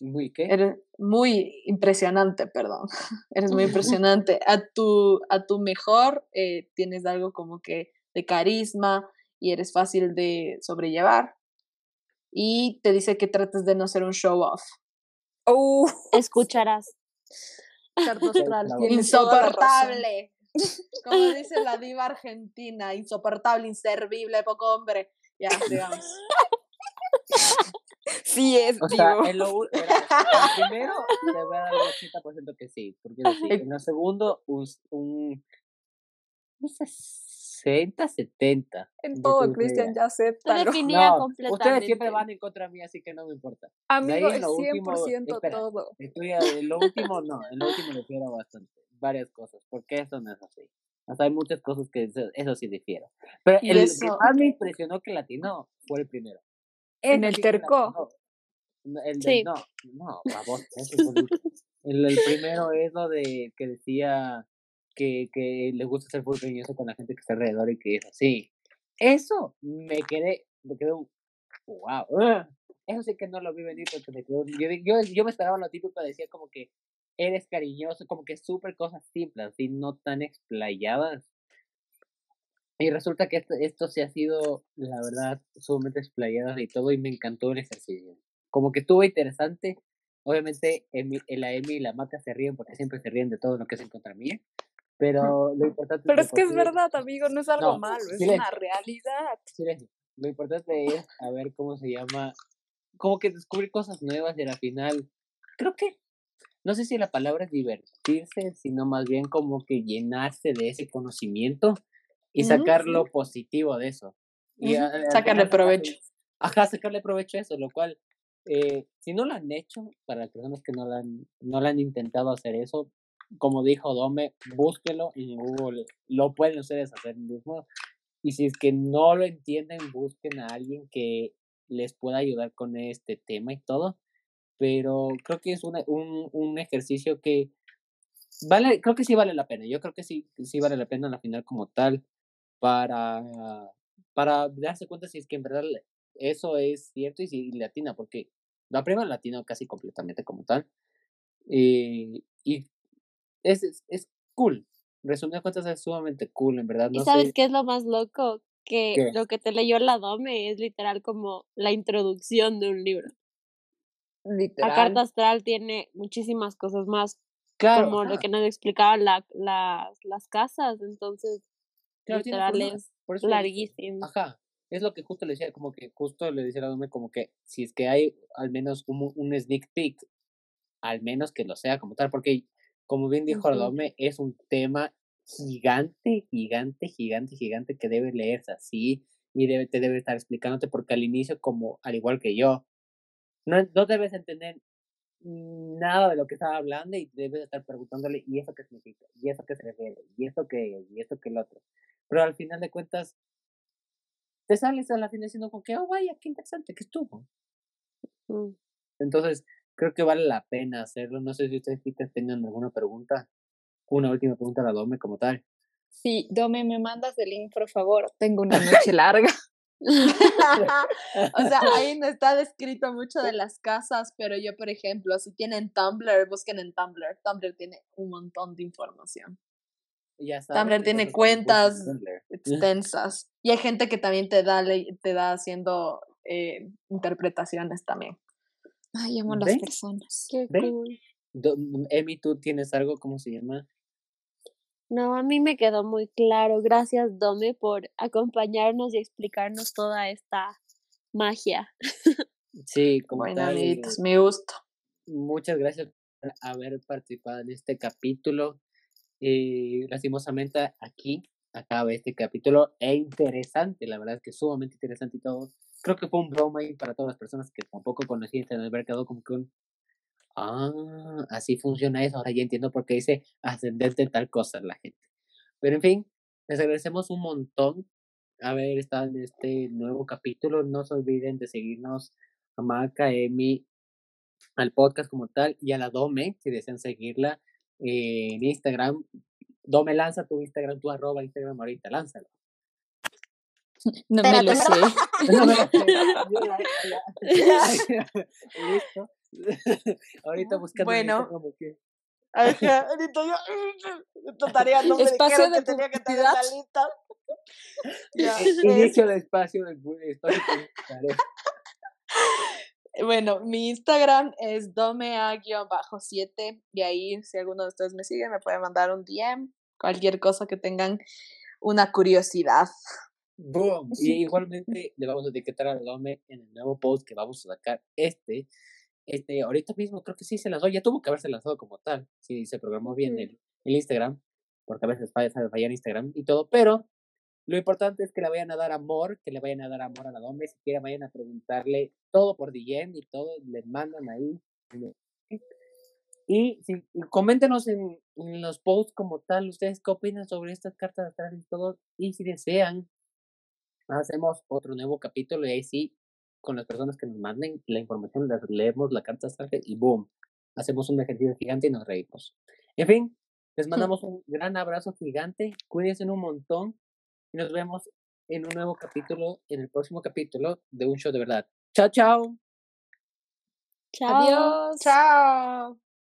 ¿Muy qué? Eres muy impresionante, perdón. eres muy impresionante. A tu, a tu mejor eh, tienes algo como que de carisma y eres fácil de sobrellevar. Y te dice que trates de no ser un show off. Uh. Escucharás. Insoportable. Como dice la diva argentina, insoportable, inservible, poco hombre. Ya, digamos. Sí es, o sea, en lo, primero te voy a dar el 80% que sí, porque sí. En lo segundo, un, un no sé, 60, 70. En todo, Cristian, ya acepta. No, ustedes siempre van en contra mí, así que no me importa. Amigo, es 100% todo. Estoy en lo último no, en lo último difiero bastante. Varias cosas, porque eso no es así. O sea, hay muchas cosas que eso, sí difiero. Pero el que más me impresionó que latino fue el primero. ¿En el terco? El sí. No, no, favor. el, el primero es lo de que decía que, que le gusta ser muy cariñoso con la gente que está alrededor y que es así. Eso me quedé, me quedé un, wow. Eso sí que no lo vi venir porque me quedó, yo, yo, yo me esperaba lo típico, decía como que eres cariñoso, como que súper cosas simples y no tan explayadas. Y resulta que esto, esto sí ha sido, la verdad, sumamente explayado y todo, y me encantó el ejercicio. Como que estuvo interesante. Obviamente, la Emi y la Maca se ríen porque siempre se ríen de todo lo que es en contra mía. Pero lo importante Pero es que es verdad, amigo, no es algo malo, es una realidad. Lo importante es a ver cómo se llama, como que descubrir cosas nuevas y al final, creo que, no sé si la palabra es divertirse, sino más bien como que llenarse de ese conocimiento y sacar lo positivo de eso. Y sacarle provecho. Ajá, sacarle provecho a eso, lo cual, eh, si no lo han hecho, para las personas que no lo han, no lo han intentado hacer eso, como dijo Dome, búsquelo en Google, lo pueden ustedes hacer mismo. Y si es que no lo entienden, busquen a alguien que les pueda ayudar con este tema y todo. Pero creo que es un, un ejercicio que vale, creo que sí vale la pena. Yo creo que sí, sí vale la pena la final como tal para, para darse cuenta si es que en verdad eso es cierto y si latina, porque la prueba latino casi completamente como tal. y es, es, cool. Resumiendo cuentas, es sumamente cool, en verdad. No ¿Y sabes qué es lo más loco? Que lo que te leyó la Dome es literal como la introducción de un libro. Literal. La carta astral tiene muchísimas cosas más. Claro, como lo que nos explicaba la, las casas, entonces literal es larguísimo. Ajá, es lo que justo le decía, como que justo le decía a la Dome como que si es que hay al menos un, un sneak peek, al menos que lo sea como tal, porque como bien dijo Ardome, es un tema gigante, gigante, gigante, gigante que debe leerse así y debe, te debe estar explicándote porque al inicio, como al igual que yo, no, no debes entender nada de lo que estaba hablando y debes estar preguntándole, ¿y eso qué significa? ¿Y eso qué se refiere? ¿Y eso qué es? ¿Y eso qué el otro? Pero al final de cuentas, te sales a la fin diciendo como que, oh, vaya, qué interesante que estuvo. Entonces, creo que vale la pena hacerlo. No sé si ustedes chicas tengan alguna pregunta. Una última pregunta a la Dome como tal. Sí, Dome, me mandas el link, por favor. Tengo una noche larga. o sea, ahí no está descrito mucho de las casas, pero yo, por ejemplo, si tienen Tumblr, busquen en Tumblr. Tumblr tiene un montón de información. Ya Tumblr tiene cuentas extensas. Y hay gente que también te da, te da haciendo eh, interpretaciones también. Ay, amo a las personas. Qué cool. Emi, ¿tú tienes algo? ¿Cómo se llama? No, a mí me quedó muy claro. Gracias, Dome, por acompañarnos y explicarnos toda esta magia. Sí, como me gusta. Muchas gracias por haber participado en este capítulo. Eh, lastimosamente aquí acaba este capítulo. E interesante, la verdad es que sumamente interesante y todo. Creo que fue un broma ahí para todas las personas que tampoco conocían en el mercado como que un... Ah, así funciona eso. Ahora ya entiendo por qué dice ascendente tal cosa la gente. Pero en fin, les agradecemos un montón haber estado en este nuevo capítulo. No se olviden de seguirnos a Maca, Emi, al podcast como tal y a la Dome, si desean seguirla en Instagram. Dome, lanza tu Instagram, tu arroba Instagram ahorita, lánzalo. No me lo sé. No me lo sé. Listo. ahorita buscando bueno. como que. Ajá, ahorita yo estaría no Espacio de que tenía que tener la lista. Ya, Inicio de espacio del espacio bueno, mi Instagram es domea-7 y ahí si alguno de ustedes me sigue me puede mandar un DM, cualquier cosa que tengan una curiosidad. Boom. Y igualmente le vamos a etiquetar a Dome en el nuevo post que vamos a sacar este. Este, ahorita mismo creo que sí se lanzó, ya tuvo que haberse lanzado como tal, si se programó bien el, el Instagram, porque a veces falla, falla Instagram y todo, pero lo importante es que le vayan a dar amor, que le vayan a dar amor a la Dome, si quieren vayan a preguntarle todo por DM y todo, les mandan ahí. Y, sí, coméntenos en, en, los posts como tal, ustedes qué opinan sobre estas cartas atrás y todo, y si desean, hacemos otro nuevo capítulo y ahí sí, con las personas que nos manden la información, les leemos la carta astral y boom, hacemos un ejercicio gigante y nos reímos. En fin, les mandamos un gran abrazo gigante, cuídense un montón y nos vemos en un nuevo capítulo, en el próximo capítulo de Un Show de Verdad. Chao, chao. Chao. Adiós. Chao.